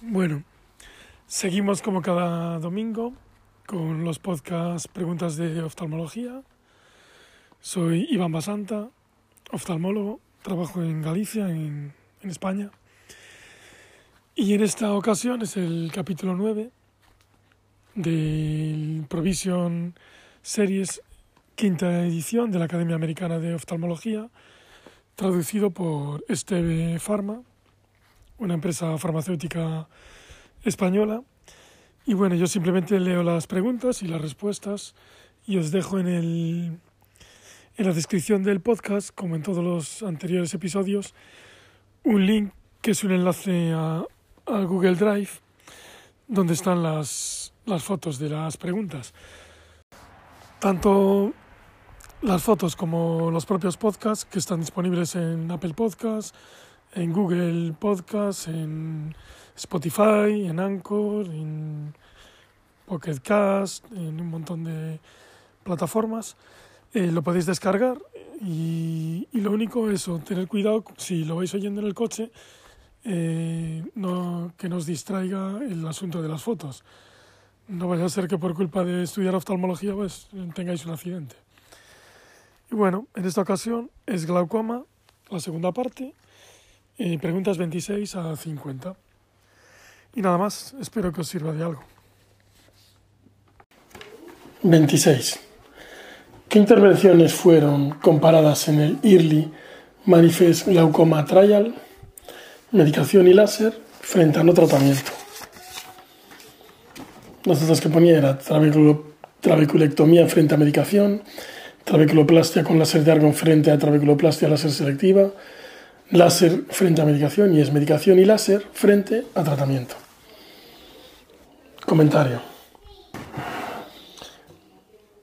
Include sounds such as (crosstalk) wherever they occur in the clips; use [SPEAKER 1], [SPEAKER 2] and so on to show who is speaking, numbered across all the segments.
[SPEAKER 1] Bueno, seguimos como cada domingo con los podcasts Preguntas de Oftalmología. Soy Iván Basanta, oftalmólogo, trabajo en Galicia, en, en España. Y en esta ocasión es el capítulo 9 del Provision Series quinta edición de la Academia Americana de Oftalmología, traducido por Esteve Pharma, una empresa farmacéutica española. Y bueno, yo simplemente leo las preguntas y las respuestas y os dejo en, el, en la descripción del podcast, como en todos los anteriores episodios, un link que es un enlace a, a Google Drive donde están las, las fotos de las preguntas. Tanto las fotos como los propios podcasts que están disponibles en Apple Podcasts, en Google Podcasts, en Spotify, en Anchor, en Pocket Cast, en un montón de plataformas. Eh, lo podéis descargar y, y, lo único es tener cuidado si lo vais oyendo en el coche, eh, no, que nos distraiga el asunto de las fotos. No vaya a ser que por culpa de estudiar oftalmología pues, tengáis un accidente. Y bueno, en esta ocasión es glaucoma, la segunda parte, preguntas 26 a 50. Y nada más, espero que os sirva de algo.
[SPEAKER 2] 26. ¿Qué intervenciones fueron comparadas en el Early Manifest Glaucoma Trial, medicación y láser, frente a no tratamiento? Las otras que ponía era trabeculectomía frente a medicación, trabeculoplastia con láser de argón frente a trabeculoplastia láser selectiva, láser frente a medicación y es medicación y láser frente a tratamiento. Comentario.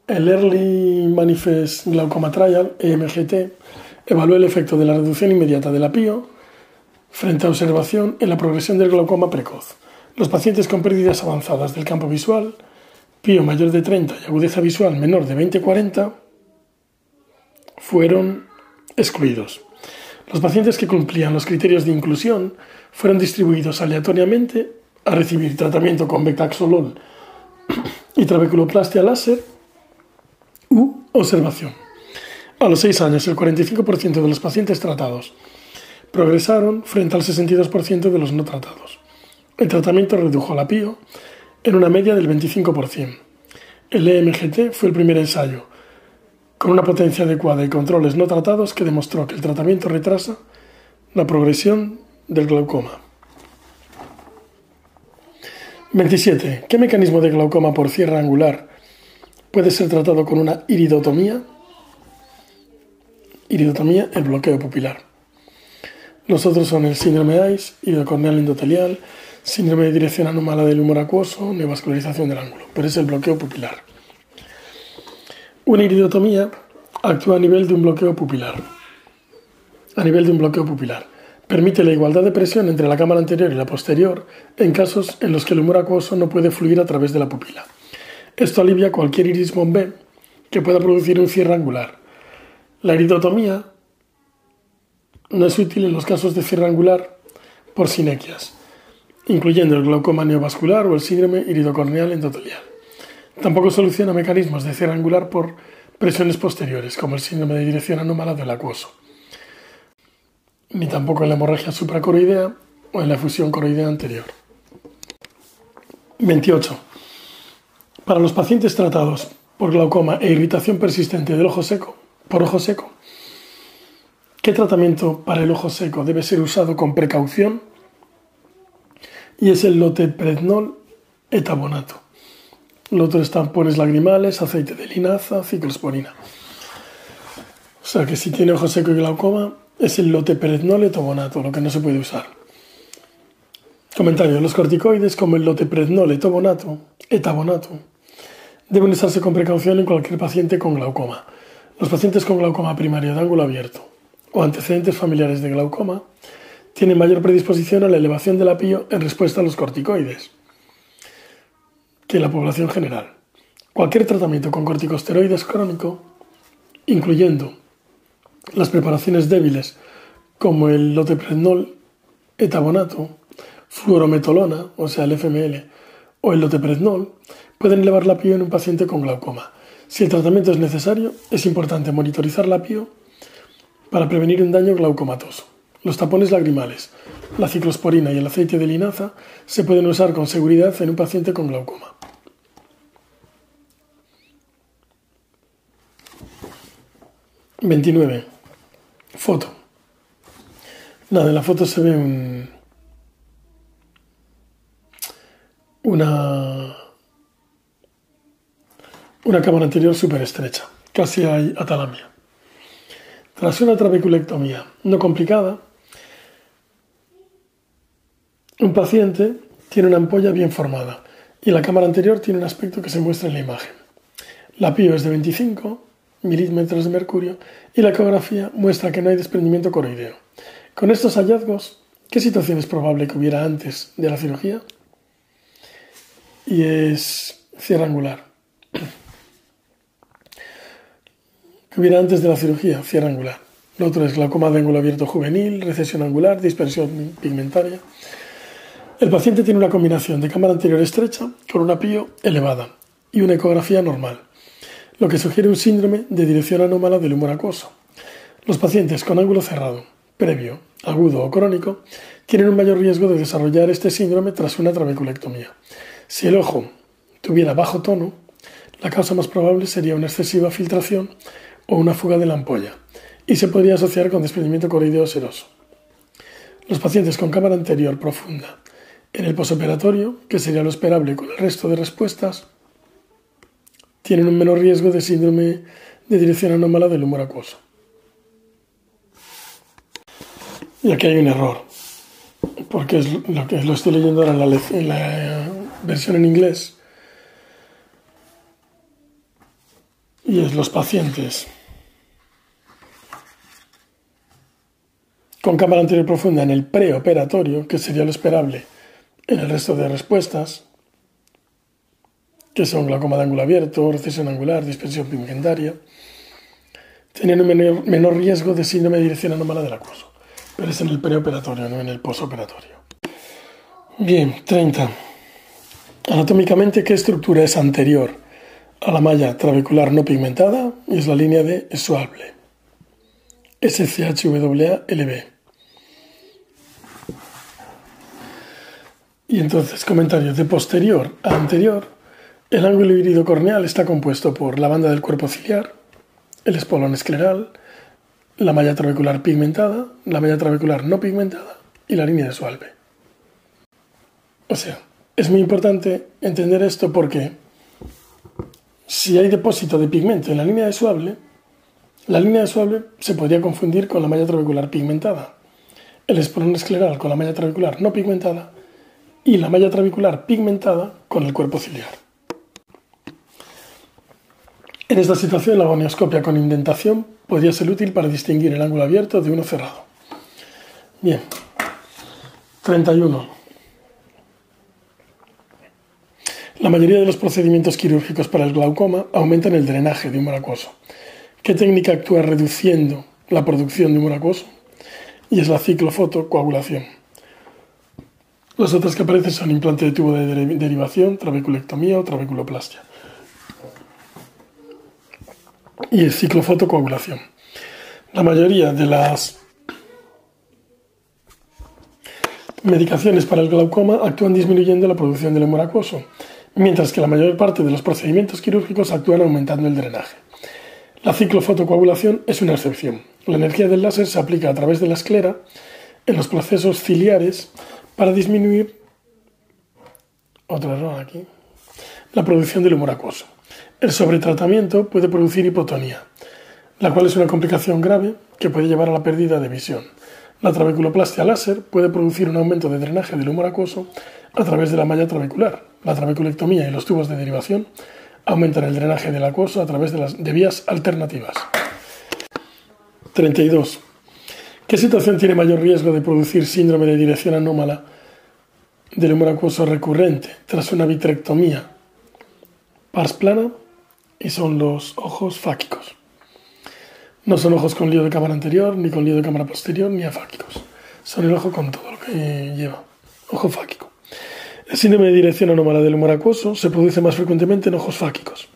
[SPEAKER 2] El Early Manifest Glaucoma Trial, EMGT, evaluó el efecto de la reducción inmediata de la PIO frente a observación en la progresión del glaucoma precoz. Los pacientes con pérdidas avanzadas del campo visual, PIO mayor de 30 y agudeza visual menor de 20-40, fueron excluidos. Los pacientes que cumplían los criterios de inclusión fueron distribuidos aleatoriamente a recibir tratamiento con betaxolol y trabeculoplastia láser u observación. A los 6 años, el 45% de los pacientes tratados progresaron frente al 62% de los no tratados. El tratamiento redujo la PIO en una media del 25%. El EMGT fue el primer ensayo con una potencia adecuada y controles no tratados que demostró que el tratamiento retrasa la progresión del glaucoma. 27. ¿Qué mecanismo de glaucoma por cierre angular puede ser tratado con una iridotomía? Iridotomía, el bloqueo pupilar. Los otros son el síndrome AIS, iridocorneal endotelial, síndrome de dirección anómala del humor acuoso, neovascularización del ángulo, pero es el bloqueo pupilar. Una iridotomía actúa a nivel de un bloqueo pupilar. A nivel de un bloqueo pupilar. Permite la igualdad de presión entre la cámara anterior y la posterior en casos en los que el humor acuoso no puede fluir a través de la pupila. Esto alivia cualquier iris bombé que pueda producir un cierre angular. La iridotomía no es útil en los casos de cierre angular por sinequias, incluyendo el glaucoma neovascular o el síndrome iridocorneal endotelial. Tampoco soluciona mecanismos de cierre angular por presiones posteriores, como el síndrome de dirección anómala del acuoso, ni tampoco en la hemorragia supracoroidea o en la fusión coroidea anterior. 28. Para los pacientes tratados por glaucoma e irritación persistente del ojo seco, por ojo seco, ¿qué tratamiento para el ojo seco debe ser usado con precaución? Y es el loteprednol etabonato. Lo otro es tampones lagrimales, aceite de linaza, ciclosporina. O sea que si tiene ojo seco y glaucoma, es el loteperetnol etobonato, lo que no se puede usar. Comentario. Los corticoides como el loteperetnol etobonato, etabonato deben usarse con precaución en cualquier paciente con glaucoma. Los pacientes con glaucoma primario de ángulo abierto o antecedentes familiares de glaucoma tienen mayor predisposición a la elevación de la PIO en respuesta a los corticoides que la población general. Cualquier tratamiento con corticosteroides crónico, incluyendo las preparaciones débiles como el loteprednol etabonato fluorometolona, o sea, el FML, o el loteprednol, pueden elevar la PIO en un paciente con glaucoma. Si el tratamiento es necesario, es importante monitorizar la PIO para prevenir un daño glaucomatoso. Los tapones lagrimales, la ciclosporina y el aceite de linaza se pueden usar con seguridad en un paciente con glaucoma. 29. Foto. Nada, en la foto se ve un, una, una cámara anterior súper estrecha, casi hay atalamia. Tras una trabeculectomía no complicada, un paciente tiene una ampolla bien formada y la cámara anterior tiene un aspecto que se muestra en la imagen. La PIO es de 25 milímetros de mercurio y la ecografía muestra que no hay desprendimiento coroideo. Con estos hallazgos, ¿qué situación es probable que hubiera antes de la cirugía? Y es cierre angular. que hubiera antes de la cirugía, cierre angular. Lo otro es glaucoma de ángulo abierto juvenil, recesión angular, dispersión pigmentaria. El paciente tiene una combinación de cámara anterior estrecha con una PIO elevada y una ecografía normal, lo que sugiere un síndrome de dirección anómala del humor acuoso. Los pacientes con ángulo cerrado, previo, agudo o crónico, tienen un mayor riesgo de desarrollar este síndrome tras una trabeculectomía. Si el ojo tuviera bajo tono, la causa más probable sería una excesiva filtración o una fuga de la ampolla, y se podría asociar con desprendimiento coroideo seroso. Los pacientes con cámara anterior profunda en el posoperatorio, que sería lo esperable con el resto de respuestas, tienen un menor riesgo de síndrome de dirección anómala del humor acuoso. Y aquí hay un error, porque es lo que estoy leyendo ahora en la, en la versión en inglés. Y es los pacientes con cámara anterior profunda en el preoperatorio, que sería lo esperable en el resto de respuestas, que son glaucoma de ángulo abierto, recesión angular, dispersión pigmentaria, tenían un menor, riesgo de síndrome de dirección anómala del acuoso, pero es en el preoperatorio, no en el posoperatorio. Bien, 30. Anatómicamente, ¿qué estructura es anterior a la malla trabecular no pigmentada? Y es la línea de Schwalbe. SCHWA-LB. Y entonces, comentarios de posterior a anterior. El ángulo híbrido corneal está compuesto por la banda del cuerpo ciliar, el espolón escleral, la malla trabecular pigmentada, la malla trabecular no pigmentada y la línea de Schwalbe. O sea, es muy importante entender esto porque si hay depósito de pigmento en la línea de Schwalbe, la línea de Schwalbe se podría confundir con la malla trabecular pigmentada, el espolón escleral con la malla trabecular no pigmentada y la malla trabecular pigmentada con el cuerpo ciliar. En esta situación, la gonioscopia con indentación podría ser útil para distinguir el ángulo abierto de uno cerrado. Bien, 31. La mayoría de los procedimientos quirúrgicos para el glaucoma aumentan el drenaje de humor acuoso. ¿Qué técnica actúa reduciendo la producción de humor acuoso? Y es la ciclofotocoagulación. Las otras que aparecen son implante de tubo de derivación, trabeculectomía o trabeculoplastia. Y el ciclofotocoagulación. La mayoría de las medicaciones para el glaucoma actúan disminuyendo la producción del humor acuoso, mientras que la mayor parte de los procedimientos quirúrgicos actúan aumentando el drenaje. La ciclofotocoagulación es una excepción. La energía del láser se aplica a través de la esclera en los procesos ciliares para disminuir otro error aquí, la producción del humor acuoso. El sobretratamiento puede producir hipotonía, la cual es una complicación grave que puede llevar a la pérdida de visión. La trabeculoplastia láser puede producir un aumento de drenaje del humor acuoso a través de la malla trabecular. La trabeculectomía y los tubos de derivación aumentan el drenaje del acuoso a través de, las, de vías alternativas. 32. ¿Qué situación tiene mayor riesgo de producir síndrome de dirección anómala del humor acuoso recurrente tras una vitrectomía? Pars plana y son los ojos fáquicos. No son ojos con lío de cámara anterior, ni con lío de cámara posterior, ni afáquicos. Son el ojo con todo lo que lleva. ojo fáquico. El síndrome de dirección anómala del humor acuoso se produce más frecuentemente en ojos fáquicos.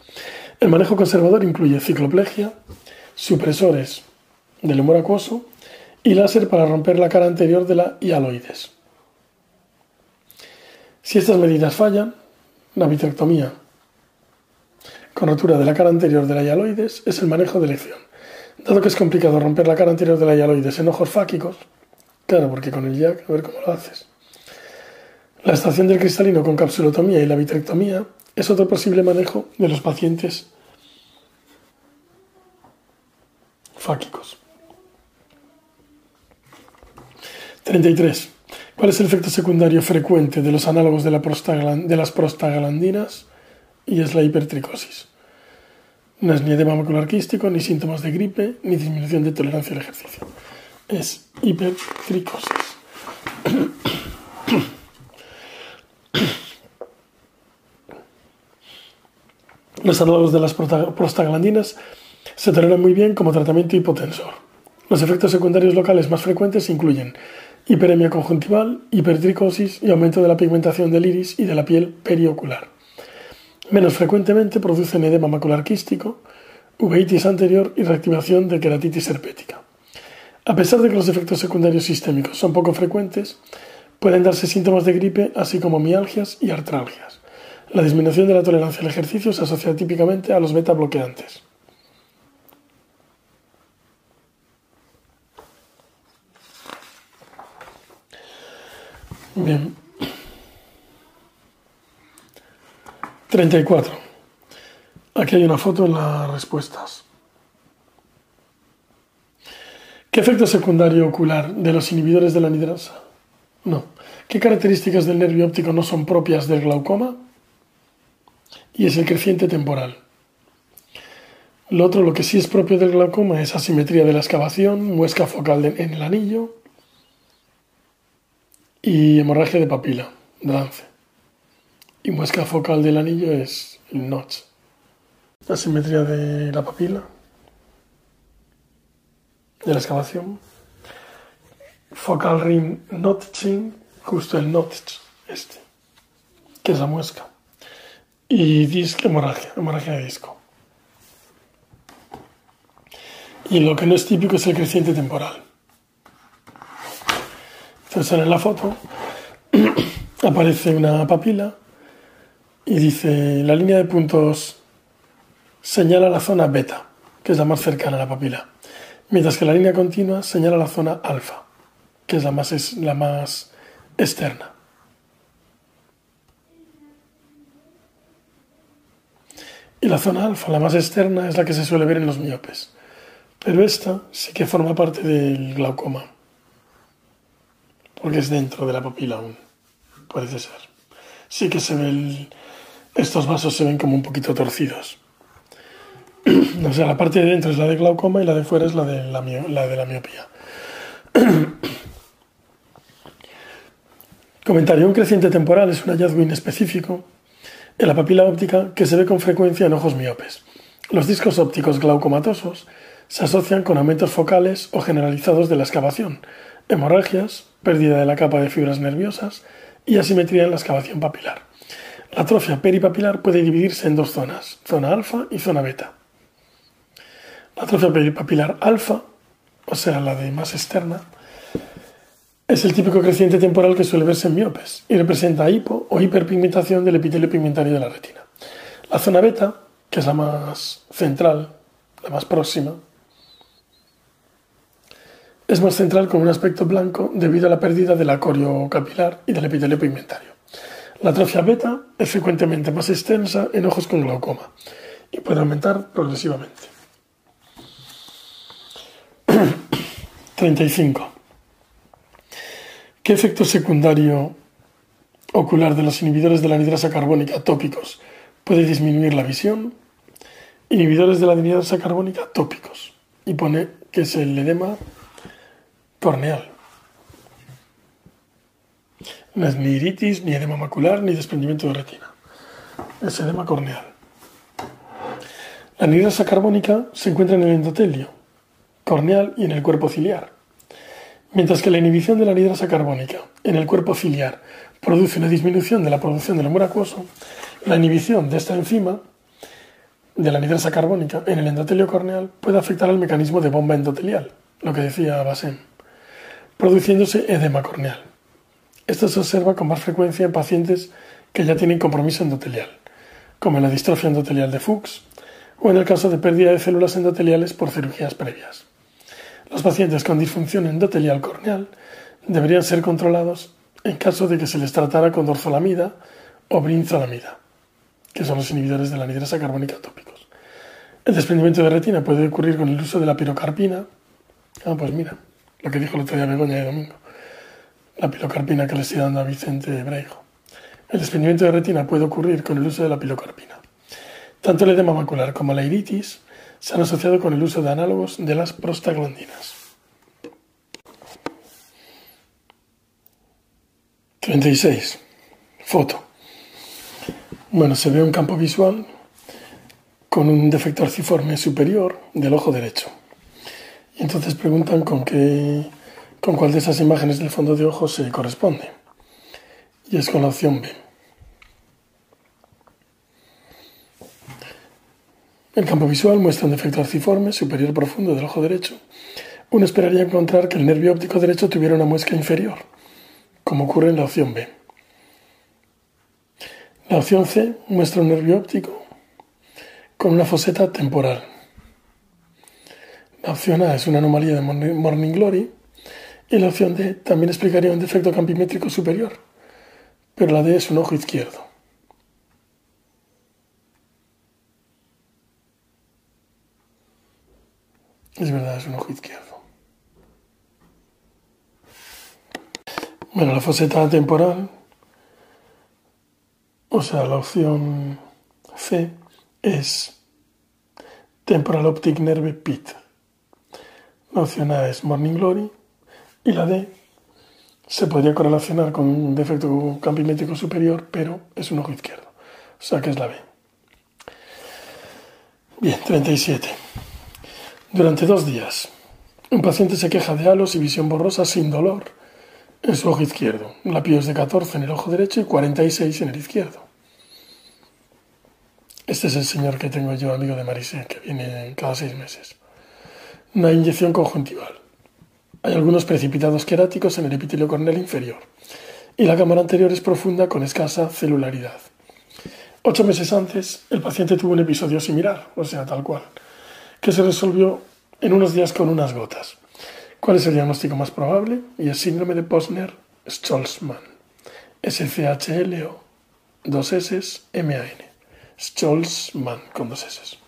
[SPEAKER 2] El manejo conservador incluye cicloplegia, supresores del humor acuoso y láser para romper la cara anterior de la hialoides. Si estas medidas fallan, la vitrectomía con rotura de la cara anterior de la hialoides es el manejo de elección. Dado que es complicado romper la cara anterior de la hialoides en ojos fáquicos, claro, porque con el jack, a ver cómo lo haces. La estación del cristalino con capsulotomía y la vitrectomía es otro posible manejo de los pacientes fáquicos. 33. ¿Cuál es el efecto secundario frecuente de los análogos de, las prostaglandinas? Y es la hipertricosis. No es ni edema macular quístico, ni síntomas de gripe, ni disminución de tolerancia al ejercicio. Es hipertricosis. (coughs) Los análogos de las prostaglandinas se toleran muy bien como tratamiento hipotensor. Los efectos secundarios locales más frecuentes incluyen hiperemia conjuntival, hipertricosis y aumento de la pigmentación del iris y de la piel periocular. Menos frecuentemente producen edema macular quístico, uveitis anterior y reactivación de queratitis herpética. A pesar de que los efectos secundarios sistémicos son poco frecuentes, pueden darse síntomas de gripe así como mialgias y artralgias. La disminución de la tolerancia al ejercicio se asocia típicamente a los beta bloqueantes. Bien. 34. Aquí hay una foto en las respuestas. ¿Qué efecto secundario ocular de los inhibidores de la anidrasa? No. ¿Qué características del nervio óptico no son propias del glaucoma? Y es el creciente temporal. Lo otro, lo que sí es propio del glaucoma es asimetría de la excavación, muesca focal en el anillo, y hemorragia de papila, lance. Y muesca focal del anillo es el notch. La simetría de la papila, de la excavación. Focal ring notching, justo el notch, este, que es la muesca. Y disc hemorragia, hemorragia de disco. Y lo que no es típico es el creciente temporal. Entonces en la foto (clears throat) aparece una papila y dice la línea de puntos señala la zona beta, que es la más cercana a la papila, mientras que la línea continua señala la zona alfa, que es la más, es la más externa. Y la zona alfa, la más externa, es la que se suele ver en los miopes. Pero esta sí que forma parte del glaucoma porque es dentro de la papila aún, parece ser. Sí que se ve estos vasos se ven como un poquito torcidos. (clears throat) o sea, la parte de dentro es la de glaucoma y la de fuera es la de la, la, de la miopía. (clears throat) Comentario. Un creciente temporal es un hallazgo inespecífico en la papila óptica que se ve con frecuencia en ojos miopes. Los discos ópticos glaucomatosos se asocian con aumentos focales o generalizados de la excavación, hemorragias, pérdida de la capa de fibras nerviosas y asimetría en la excavación papilar. La atrofia peripapilar puede dividirse en dos zonas, zona alfa y zona beta. La atrofia peripapilar alfa, o sea, la de más externa, es el típico creciente temporal que suele verse en miopes y representa hipo o hiperpigmentación del epitelio pigmentario de la retina. La zona beta, que es la más central, la más próxima, es más central con un aspecto blanco debido a la pérdida del acorio capilar y del epitelio pigmentario. La atrofia beta es frecuentemente más extensa en ojos con glaucoma y puede aumentar progresivamente. (clears throat) 35. ¿Qué efecto secundario ocular de los inhibidores de la anidrasa carbónica tópicos puede disminuir la visión? Inhibidores de la anidrasa carbónica tópicos. Y pone que es el edema corneal. No es ni iritis, ni edema macular, ni desprendimiento de retina. Es edema corneal. La anidrasa carbónica se encuentra en el endotelio corneal y en el cuerpo ciliar. Mientras que la inhibición de la anidrasa carbónica en el cuerpo ciliar produce una disminución de la producción del humor acuoso, la inhibición de esta enzima, de la nidrasa carbónica, en el endotelio corneal puede afectar al mecanismo de bomba endotelial, lo que decía Basen, produciéndose edema corneal. Esto se observa con más frecuencia en pacientes que ya tienen compromiso endotelial, como en la distrofia endotelial de Fuchs o en el caso de pérdida de células endoteliales por cirugías previas. Los pacientes con disfunción endotelial corneal deberían ser controlados en caso de que se les tratara con dorzolamida o brinzolamida, que son los inhibidores de la nidrasa carbónica tópicos. El desprendimiento de retina puede ocurrir con el uso de la pirocarpina. Ah, pues mira, lo que dijo el otro Begoña de Domingo. La pilocarpina que le estoy dando a Vicente Breijo. El desprendimiento de retina puede ocurrir con el uso de la pilocarpina. Tanto el edema macular como la iritis se han asociado con el uso de análogos de las prostaglandinas. 36. Foto. Bueno, se ve un campo visual con un defecto arciforme superior del ojo derecho. Entonces preguntan con qué, con cuál de esas imágenes del fondo de ojo se corresponde. Y es con la opción B. El campo visual muestra un defecto arciforme superior profundo del ojo derecho. Uno esperaría encontrar que el nervio óptico derecho tuviera una muesca inferior, como ocurre en la opción B. La opción C muestra un nervio óptico con una foseta temporal. La opción A es una anomalía de Morning Glory y la opción D también explicaría un defecto campimétrico superior, pero la D es un ojo izquierdo. Es verdad, es un ojo izquierdo. Bueno, la foseta temporal, o sea, la opción C es Temporal Optic Nerve Pit. La opción A es Morning Glory y la D se podría correlacionar con un defecto campimétrico superior, pero es un ojo izquierdo. O sea que es la B. Bien, 37. Durante dos días, un paciente se queja de halos y visión borrosa sin dolor en su ojo izquierdo. La es de 14 en el ojo derecho y 46 en el izquierdo. Este es el señor que tengo yo, amigo de Marisé, que viene cada seis meses. Una inyección conjuntival. Hay algunos precipitados queráticos en el epitelio corneal inferior y la cámara anterior es profunda con escasa celularidad. Ocho meses antes, el paciente tuvo un episodio similar, o sea, tal cual que se resolvió en unos días con unas gotas. ¿Cuál es el diagnóstico más probable? Y el síndrome de Posner-Scholzmann. SCHLO, dos S, MAN. Scholzmann, con dos S.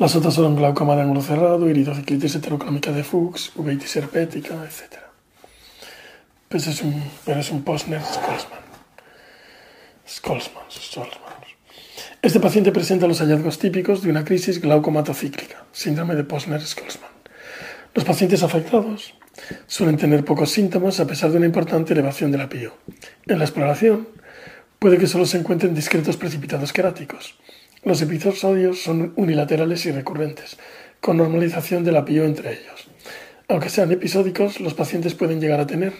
[SPEAKER 2] Las otras son glaucoma de ángulo cerrado, iridociclitis heterocrómica de Fuchs, uveitis herpética, etc. Pues es un, pero es un. Scholzmann, Scholzmann. Este paciente presenta los hallazgos típicos de una crisis glaucomatocíclica, síndrome de Posner-Scholzmann. Los pacientes afectados suelen tener pocos síntomas a pesar de una importante elevación de la PIO. En la exploración, puede que solo se encuentren discretos precipitados queráticos. Los episodios son unilaterales y recurrentes, con normalización de la PIO entre ellos. Aunque sean episódicos, los pacientes pueden llegar a tener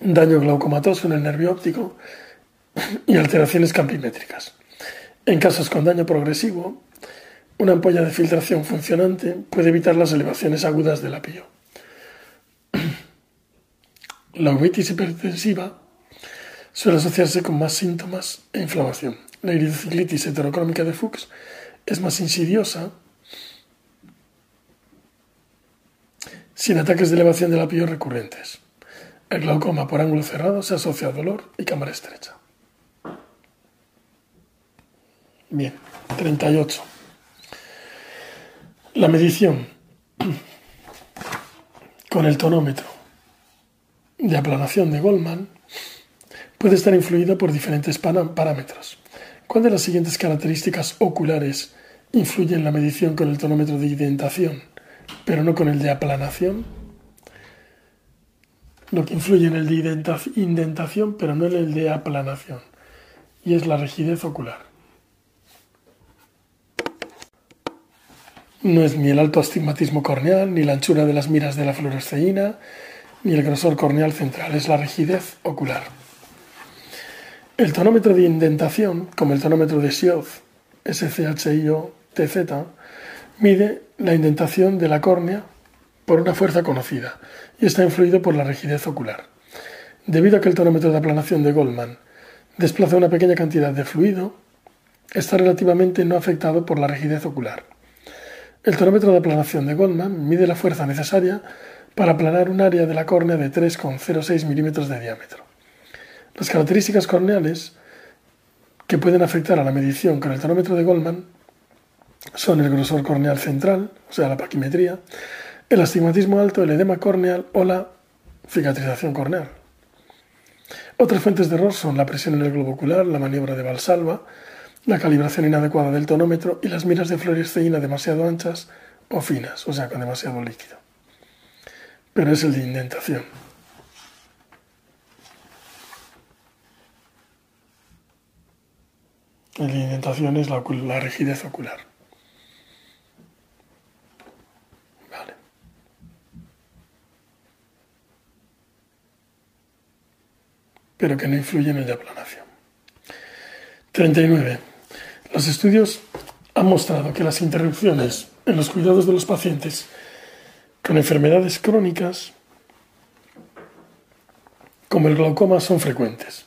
[SPEAKER 2] daño glaucomatoso en el nervio óptico y alteraciones campimétricas. En casos con daño progresivo, una ampolla de filtración funcionante puede evitar las elevaciones agudas del apio. La uveitis hipertensiva suele asociarse con más síntomas e inflamación. La iridociclitis heterocrómica de Fuchs es más insidiosa sin ataques de elevación del apio recurrentes. El glaucoma por ángulo cerrado se asocia a dolor y cámara estrecha. Bien, 38. La medición con el tonómetro de aplanación de Goldman puede estar influida por diferentes parámetros. ¿Cuál de las siguientes características oculares influye en la medición con el tonómetro de indentación, pero no con el de aplanación? Lo que influye en el de indentación, pero no en el de aplanación, y es la rigidez ocular. No es ni el alto astigmatismo corneal, ni la anchura de las miras de la fluoresceína, ni el grosor corneal central, es la rigidez ocular. El tonómetro de indentación, como el tonómetro de Sioth, SCHIO-TZ, mide la indentación de la córnea por una fuerza conocida y está influido por la rigidez ocular. Debido a que el tonómetro de aplanación de Goldman desplaza una pequeña cantidad de fluido, está relativamente no afectado por la rigidez ocular. El tonómetro de aplanación de Goldman mide la fuerza necesaria para aplanar un área de la córnea de 3,06 milímetros de diámetro. Las características corneales que pueden afectar a la medición con el tonómetro de Goldman son el grosor corneal central, o sea, la paquimetría, el astigmatismo alto, el edema corneal o la cicatrización corneal. Otras fuentes de error son la presión en el globo ocular, la maniobra de Valsalva, la calibración inadecuada del tonómetro y las miras de fluoresceína demasiado anchas o finas, o sea, con demasiado líquido. Pero es el de indentación. Es la, la rigidez ocular. pero que no influye en el de aplanación. 39. Los estudios han mostrado que las interrupciones en los cuidados de los pacientes con enfermedades crónicas como el glaucoma son frecuentes.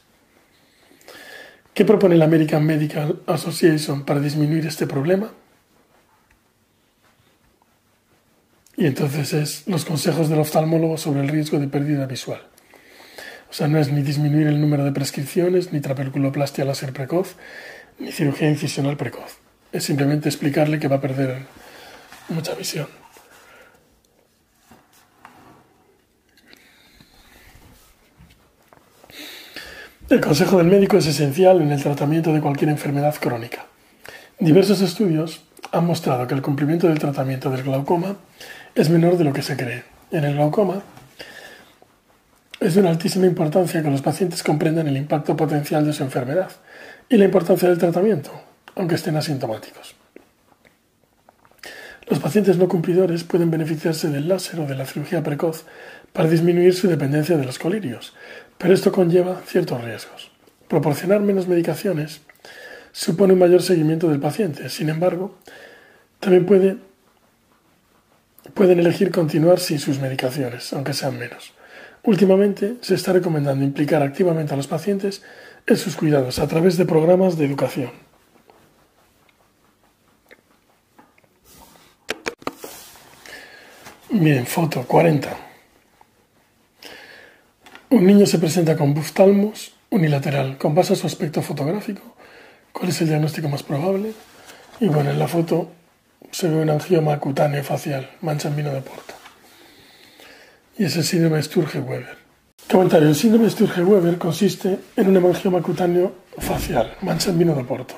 [SPEAKER 2] ¿Qué propone la American Medical Association para disminuir este problema? Y entonces es los consejos del oftalmólogo sobre el riesgo de pérdida visual. O sea, no es ni disminuir el número de prescripciones, ni trabeculoplastia láser precoz, ni cirugía incisional precoz. Es simplemente explicarle que va a perder mucha visión. El consejo del médico es esencial en el tratamiento de cualquier enfermedad crónica. Diversos estudios han mostrado que el cumplimiento del tratamiento del glaucoma es menor de lo que se cree. En el glaucoma, es de una altísima importancia que los pacientes comprendan el impacto potencial de su enfermedad y la importancia del tratamiento, aunque estén asintomáticos. Los pacientes no cumplidores pueden beneficiarse del láser o de la cirugía precoz para disminuir su dependencia de los colirios, pero esto conlleva ciertos riesgos. Proporcionar menos medicaciones supone un mayor seguimiento del paciente. Sin embargo, también puede, pueden elegir continuar sin sus medicaciones, aunque sean menos. Últimamente se está recomendando implicar activamente a los pacientes en sus cuidados a través de programas de educación. Bien, foto 40. Un niño se presenta con buftalmos unilateral. Con base a su aspecto fotográfico, ¿cuál es el diagnóstico más probable? Y bueno, en la foto se ve un angioma cutáneo facial, mancha en vino de porta y es el síndrome Sturge-Weber. Comentario. El síndrome Sturge-Weber consiste en un hemangioma cutáneo facial, mancha en vino de Porto,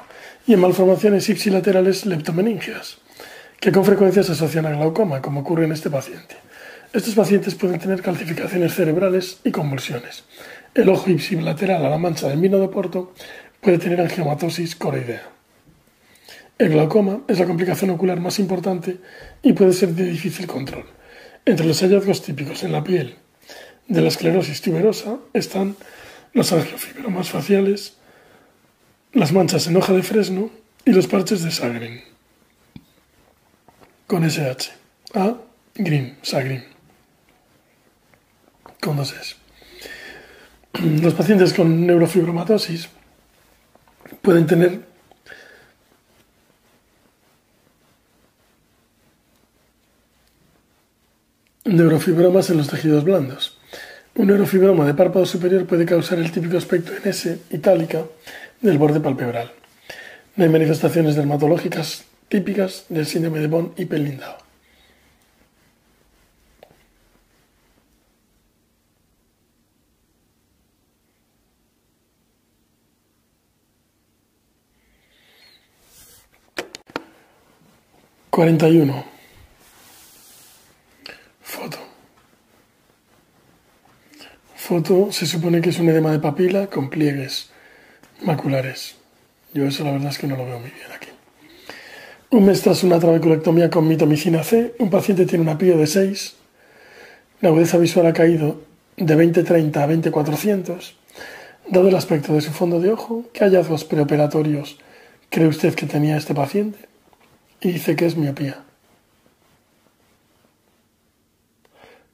[SPEAKER 2] y en malformaciones ipsilaterales leptomeningeas, que con frecuencia se asocian a glaucoma, como ocurre en este paciente. Estos pacientes pueden tener calcificaciones cerebrales y convulsiones. El ojo ipsilateral a la mancha del vino de Porto puede tener angiomatosis coroidea. El glaucoma es la complicación ocular más importante y puede ser de difícil control. Entre los hallazgos típicos en la piel de la esclerosis tuberosa están los angiofibromas faciales, las manchas en hoja de fresno y los parches de Sagrin. Con SH. A. Green, Sagrin. Con dos S. (clears throat) Los pacientes con neurofibromatosis pueden tener Neurofibromas en los tejidos blandos. Un neurofibroma de párpado superior puede causar el típico aspecto en S itálica del borde palpebral. No hay manifestaciones dermatológicas típicas del síndrome de y Lindau. Cuarenta y uno. foto se supone que es un edema de papila con pliegues maculares. Yo eso la verdad es que no lo veo muy bien aquí. Un mes tras una trabeculectomía con mitomicina C, un paciente tiene una pío de 6, la agudeza visual ha caído de 2030 a 20400, dado el aspecto de su fondo de ojo, ¿qué hallazgos preoperatorios cree usted que tenía este paciente? Y dice que es miopía.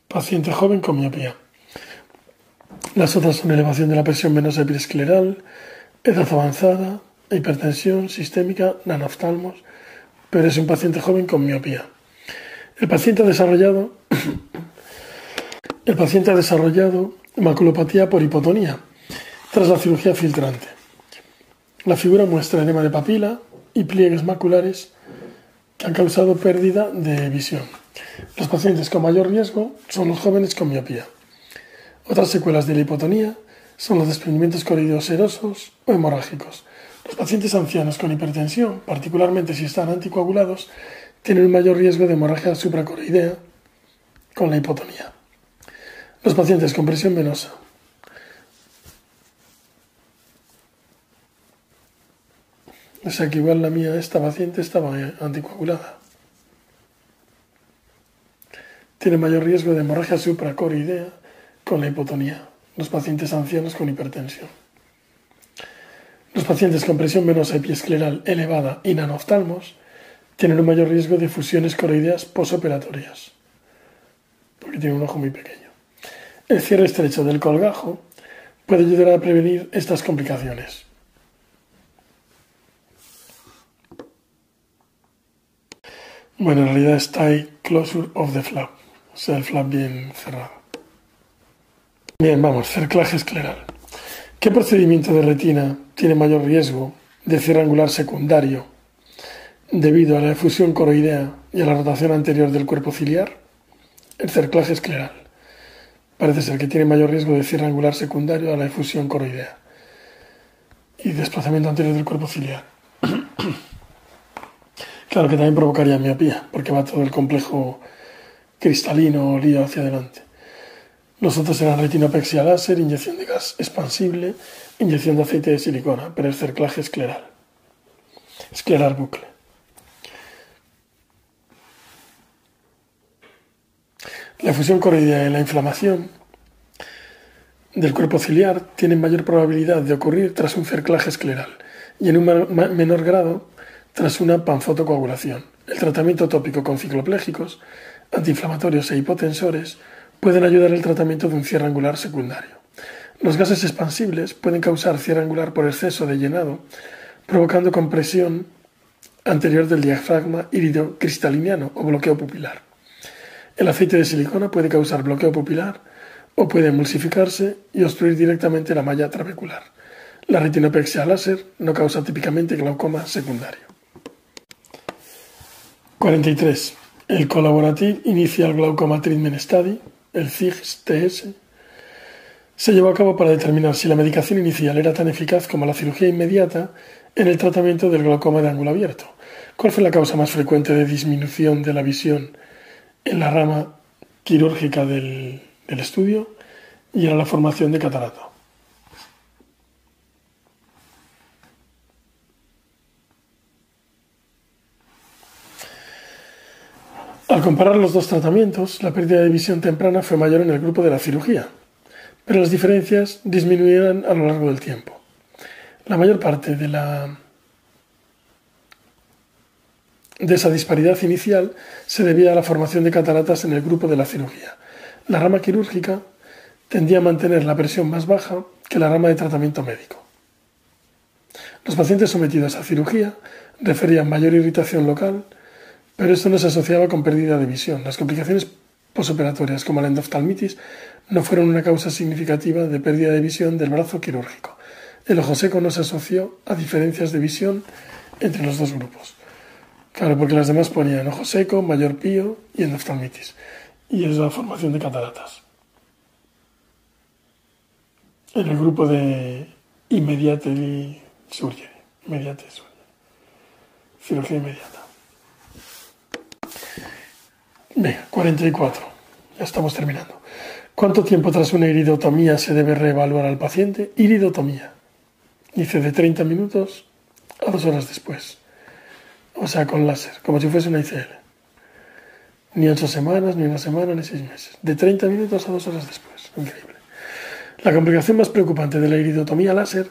[SPEAKER 2] Paciente joven con miopía. Las otras son elevación de la presión venosa epiescleral, edad avanzada, hipertensión sistémica, nanoftalmos, pero es un paciente joven con miopía. El paciente ha desarrollado (coughs) el paciente ha desarrollado maculopatía por hipotonía tras la cirugía filtrante. La figura muestra edema de papila y pliegues maculares que han causado pérdida de visión. Los pacientes con mayor riesgo son los jóvenes con miopía. Otras secuelas de la hipotonía son los desprendimientos coroideos serosos o hemorrágicos. Los pacientes ancianos con hipertensión, particularmente si están anticoagulados, tienen mayor riesgo de hemorragia supracoroidea con la hipotonía. Los pacientes con presión venosa. O sea que igual la mía, esta paciente estaba anticoagulada. Tiene mayor riesgo de hemorragia supracoroidea con la hipotonía. Los pacientes ancianos con hipertensión. Los pacientes con presión venosa epiescleral elevada y nanoftalmos tienen un mayor riesgo de fusiones coroideas posoperatorias, porque tienen un ojo muy pequeño. El cierre estrecho del colgajo puede ayudar a prevenir estas complicaciones. Bueno, en realidad está ahí closure of the flap, o sea, el flap bien cerrado. Bien, vamos, cerclaje escleral. ¿Qué procedimiento de retina tiene mayor riesgo de cierre angular secundario debido a la efusión coroidea y a la rotación anterior del cuerpo ciliar? El cerclaje escleral. Parece ser que tiene mayor riesgo de cierre angular secundario a la efusión coroidea y desplazamiento anterior del cuerpo ciliar. (clears throat) claro que también provocaría miopía, porque va todo el complejo cristalino o lío hacia adelante. Los otros eran retinopexia láser, inyección de gas expansible, inyección de aceite de silicona, pero el cerclaje escleral. Escleral bucle. La fusión coroidea y la inflamación del cuerpo ciliar tienen mayor probabilidad de ocurrir tras un cerclaje escleral y en un menor grado tras una panfotocoagulación. El tratamiento tópico con cicloplégicos, antiinflamatorios e hipotensores pueden ayudar al tratamiento de un cierre angular secundario. Los gases expansibles pueden causar cierre angular por exceso de llenado, provocando compresión anterior del diafragma irido cristaliniano o bloqueo pupilar. El aceite de silicona puede causar bloqueo pupilar o puede emulsificarse y obstruir directamente la malla trabecular. La retinopexia láser no causa típicamente glaucoma secundario. 43. El Collaborative Initial Glaucoma Treatment el CIGS-TS, se llevó a cabo para determinar si la medicación inicial era tan eficaz como la cirugía inmediata en el tratamiento del glaucoma de ángulo abierto. ¿Cuál fue la causa más frecuente de disminución de la visión en la rama quirúrgica del, del estudio? Y era la formación de catarata. Al comparar los dos tratamientos, la pérdida de visión temprana fue mayor en el grupo de la cirugía, pero las diferencias disminuyeron a lo largo del tiempo. La mayor parte de, de esa disparidad inicial se debía a la formación de cataratas en el grupo de la cirugía. La rama quirúrgica tendía a mantener la presión más baja que la rama de tratamiento médico. Los pacientes sometidos a cirugía referían mayor irritación local, pero esto no se asociaba con pérdida de visión. Las complicaciones posoperatorias, como la endoftalmitis, no fueron una causa significativa de pérdida de visión del brazo quirúrgico. El ojo seco no se asoció a diferencias de visión entre los dos grupos. Claro, porque las demás ponían ojo seco, mayor pío y endoftalmitis. Y es la formación de cataratas. En el grupo de inmediate surgery, inmediate surgery, cirugía inmediata. Venga, 44. Ya estamos terminando. ¿Cuánto tiempo tras una iridotomía se debe reevaluar al paciente? Iridotomía. Dice de 30 minutos a dos horas después. O sea, con láser, como si fuese una ICL. Ni ocho semanas, ni una semana, ni seis meses. De 30 minutos a dos horas después. Increíble. La complicación más preocupante de la iridotomía láser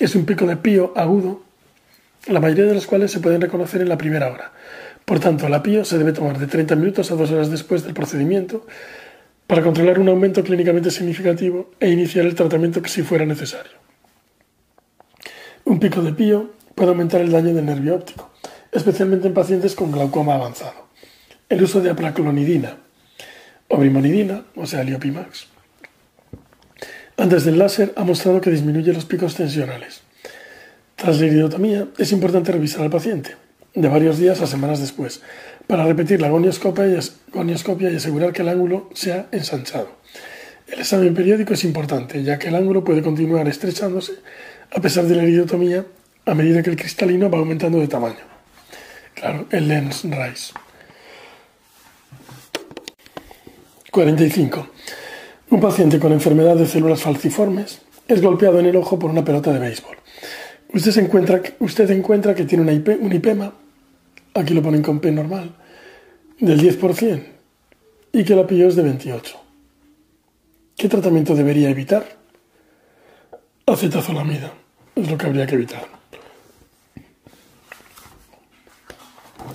[SPEAKER 2] es un pico de pío agudo, la mayoría de los cuales se pueden reconocer en la primera hora. Por tanto, la pío se debe tomar de 30 minutos a 2 horas después del procedimiento para controlar un aumento clínicamente significativo e iniciar el tratamiento si fuera necesario. Un pico de pío puede aumentar el daño del nervio óptico, especialmente en pacientes con glaucoma avanzado. El uso de apraclonidina o brimonidina, o sea, Liopimax, antes del láser ha mostrado que disminuye los picos tensionales. Tras la iridotomía, es importante revisar al paciente, de varios días a semanas después, para repetir la gonioscopia y, asegurar que el ángulo sea ensanchado. El examen periódico es importante, ya que el ángulo puede continuar estrechándose a pesar de la iridotomía a medida que el cristalino va aumentando de tamaño. Claro, el lens rise. 45. Un paciente con enfermedad de células falciformes es golpeado en el ojo por una pelota de béisbol. Usted, encuentra, usted encuentra que tiene una un IPEMA, aquí lo ponen con P normal, del 10% y que la PIO es de 28. ¿Qué tratamiento debería evitar? Acetazolamida es lo que habría que evitar.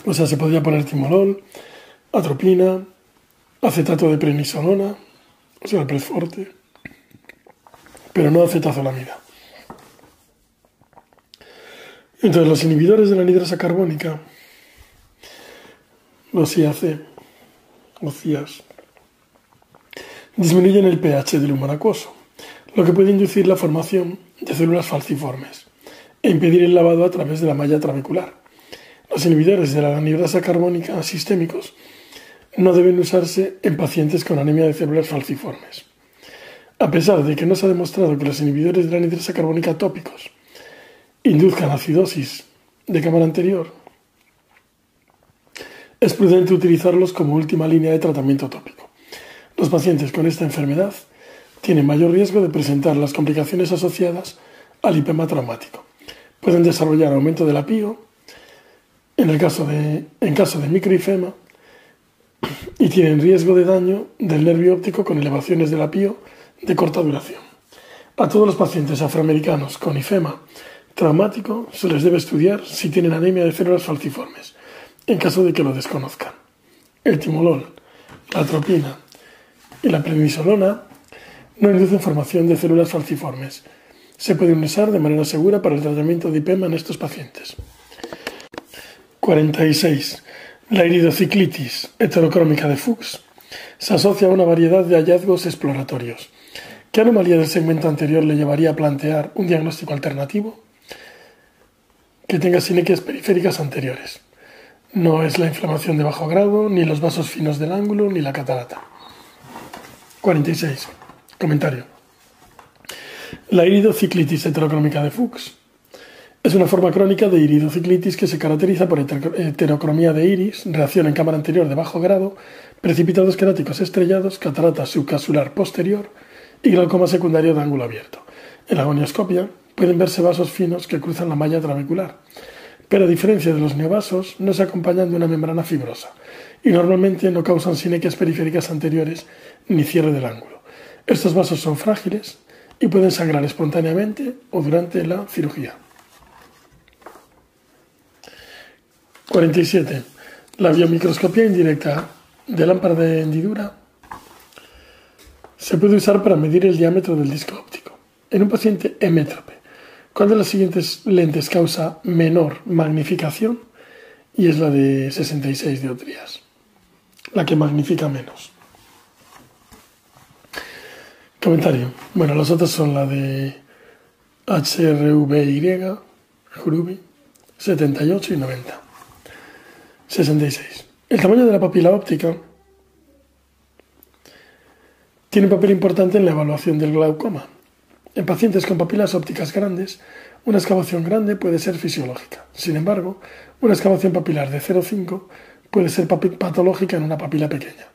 [SPEAKER 2] O sea, se podría poner timolol, atropina, acetato de prenisolona, o sea, el presforte, pero no acetazolamida. Entonces, los inhibidores de la nidrasa carbónica, los IAC o CIAS, disminuyen el pH del humor acuoso, lo que puede inducir la formación de células falciformes e impedir el lavado a través de la malla trabecular. Los inhibidores de la anidrasa carbónica sistémicos no deben usarse en pacientes con anemia de células falciformes. A pesar de que no se ha demostrado que los inhibidores de la anidrasa carbónica tópicos induzcan acidosis de cámara anterior, es prudente utilizarlos como última línea de tratamiento tópico. Los pacientes con esta enfermedad tienen mayor riesgo de presentar las complicaciones asociadas al IPEMA traumático. Pueden desarrollar aumento de la PIO en, el caso de, en caso de microifema y tienen riesgo de daño del nervio óptico con elevaciones de la PIO de corta duración. A todos los pacientes afroamericanos con ifema traumático se les debe estudiar si tienen anemia de células falciformes, en caso de que lo desconozcan. El timolol, la atropina y la prednisolona no inducen formación de células falciformes. Se pueden usar de manera segura para el tratamiento de IPEMA en estos pacientes. 46. La iridociclitis heterocrómica de Fuchs se asocia a una variedad de hallazgos exploratorios. ¿Qué anomalía del segmento anterior le llevaría a plantear un diagnóstico alternativo? Que tenga sinequias periféricas anteriores. No es la inflamación de bajo grado, ni los vasos finos del ángulo, ni la catarata. 46. Comentario. La iridociclitis heterocrómica de Fuchs es una forma crónica de iridociclitis que se caracteriza por heterocromía de iris, reacción en cámara anterior de bajo grado, precipitados queráticos estrellados, catarata subcapsular posterior y glaucoma secundario de ángulo abierto. En la agonioscopia pueden verse vasos finos que cruzan la malla trabecular, pero a diferencia de los neovasos no se acompañan de una membrana fibrosa y normalmente no causan sinequias periféricas anteriores ni cierre del ángulo. Estos vasos son frágiles y pueden sangrar espontáneamente o durante la cirugía. 47. La biomicroscopía indirecta de lámpara de hendidura se puede usar para medir el diámetro del disco óptico. En un paciente hemétrope, ¿cuál de las siguientes lentes causa menor magnificación? Y es la de 66 dioptrías, la que magnifica menos. Comentario. Bueno, las otras son la de HRVY, Hruby, 78 y 90. 66. El tamaño de la papila óptica tiene un papel importante en la evaluación del glaucoma. En pacientes con papilas ópticas grandes, una excavación grande puede ser fisiológica. Sin embargo, una excavación papilar de 0,5 puede ser patológica en una papila pequeña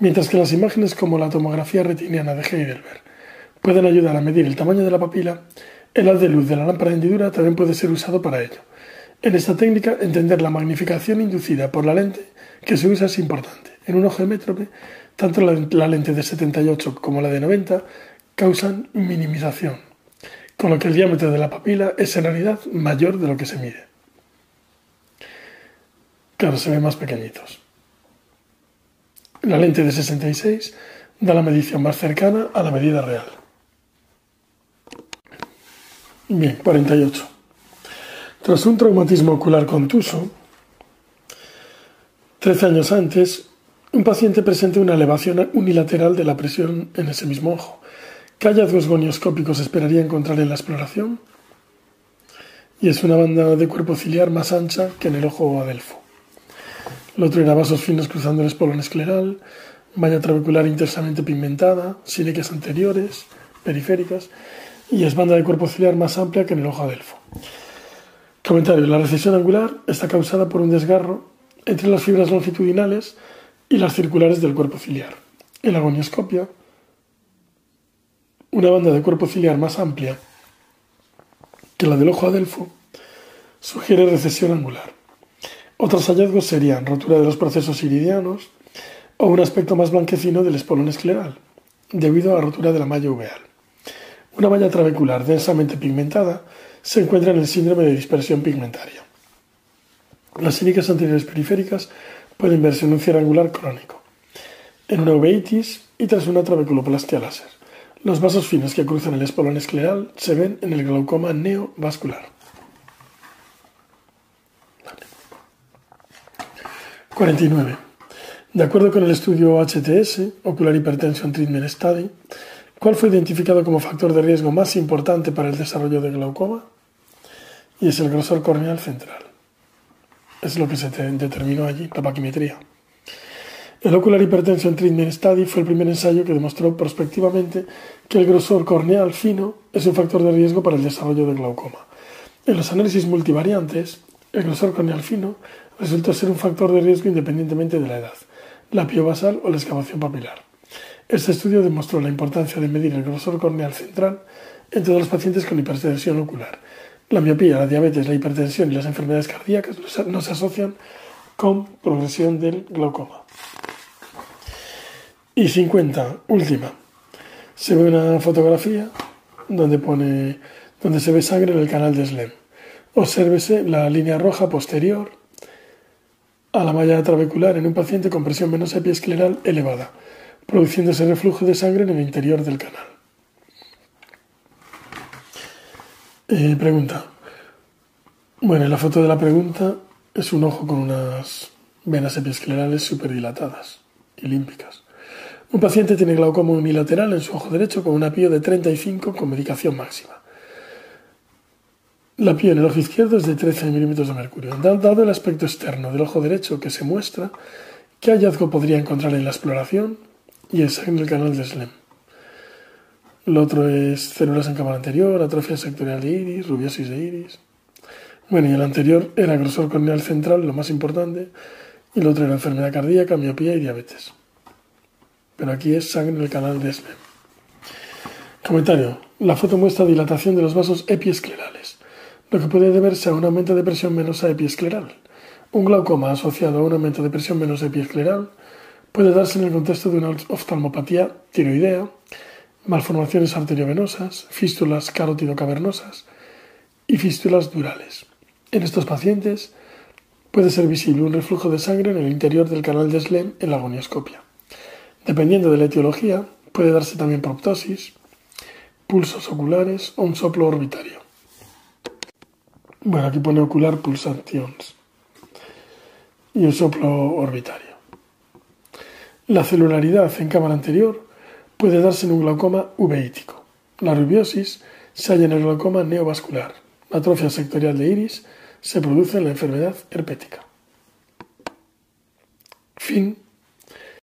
[SPEAKER 2] mientras que las imágenes como la tomografía retiniana de Heidelberg pueden ayudar a medir el tamaño de la papila, el haz de luz de la lámpara de hendidura también puede ser usado para ello. En esta técnica, entender la magnificación inducida por la lente que se usa es importante. En un ojo de tanto la lente de 78 como la de 90 causan minimización, con lo que el diámetro de la papila es en realidad mayor de lo que se mide. Claro, se ven más pequeñitos. La lente de 66 da la medición más cercana a la medida real. Bien, 48. Tras un traumatismo ocular contuso, 13 años antes, un paciente presenta una elevación unilateral de la presión en ese mismo ojo. ¿Qué hallazgos gonioscópicos esperaría encontrar en la exploración? Y es una banda de cuerpo ciliar más ancha que en el ojo adelfo. Lo otro era vasos finos cruzando el espolón escleral, valla trabecular intensamente pigmentada, síliques anteriores, periféricas, y es banda de cuerpo ciliar más amplia que en el ojo adelfo. Comentario. La recesión angular está causada por un desgarro entre las fibras longitudinales y las circulares del cuerpo ciliar. En la gonioscopia, una banda de cuerpo ciliar más amplia que la del ojo adelfo sugiere recesión angular. Otros hallazgos serían rotura de los procesos iridianos o un aspecto más blanquecino del espolón escleral, debido a la rotura de la malla uveal. Una malla trabecular densamente pigmentada se encuentra en el síndrome de dispersión pigmentaria. Las sílicas anteriores periféricas pueden verse en un cierre angular crónico, en una uveitis y tras una trabeculoplastia láser. Los vasos finos que cruzan el espolón escleral se ven en el glaucoma neovascular. 49. De acuerdo con el estudio HTS, Ocular Hypertension Treatment Study, ¿cuál fue identificado como factor de riesgo más importante para el desarrollo de glaucoma? Y es el grosor corneal central. Es lo que se determinó allí, la paquimetría. El Ocular Hypertension Treatment Study fue el primer ensayo que demostró prospectivamente que el grosor corneal fino es un factor de riesgo para el desarrollo de glaucoma. En los análisis multivariantes, el grosor corneal fino resulta ser un factor de riesgo independientemente de la edad, la basal o la excavación papilar. Este estudio demostró la importancia de medir el grosor corneal central en todos los pacientes con hipertensión ocular. La miopía, la diabetes, la hipertensión y las enfermedades cardíacas no se asocian con progresión del glaucoma. Y 50, última. Se ve una fotografía donde pone donde se ve sangre en el canal de Slem. Obsérvese la línea roja posterior a la malla trabecular en un paciente con presión venosa epiescleral elevada, produciéndose reflujo de sangre en el interior del canal. Eh, pregunta. Bueno, la foto de la pregunta es un ojo con unas venas epiesclerales superdilatadas y límpicas. Un paciente tiene glaucoma unilateral en su ojo derecho con una pío de 35 con medicación máxima. La piel en el ojo izquierdo es de 13 milímetros de mercurio. Dado el aspecto externo del ojo derecho que se muestra, ¿qué hallazgo podría encontrar en la exploración? Y en el canal de Slem. Lo otro es células en cámara anterior, atrofia sectorial de iris, rubiosis de iris. Bueno, y el anterior era grosor corneal central, lo más importante, y el otro era enfermedad cardíaca, miopía y diabetes. Pero aquí es sangre en el canal de Slem. Comentario. La foto muestra dilatación de los vasos epiesclerales lo que puede deberse a un aumento de presión venosa epiescleral. Un glaucoma asociado a un aumento de presión venosa epiescleral puede darse en el contexto de una oftalmopatía tiroidea, malformaciones arteriovenosas, fístulas carótido-cavernosas y fístulas durales. En estos pacientes puede ser visible un reflujo de sangre en el interior del canal de Slem en la agonioscopia. Dependiendo de la etiología, puede darse también proptosis, pulsos oculares o un soplo orbitario. Bueno, aquí pone ocular pulsations y el soplo orbitario. La celularidad en cámara anterior puede darse en un glaucoma uveítico. La rubiosis se halla en el glaucoma neovascular. La atrofia sectorial de iris se produce en la enfermedad herpética. Fin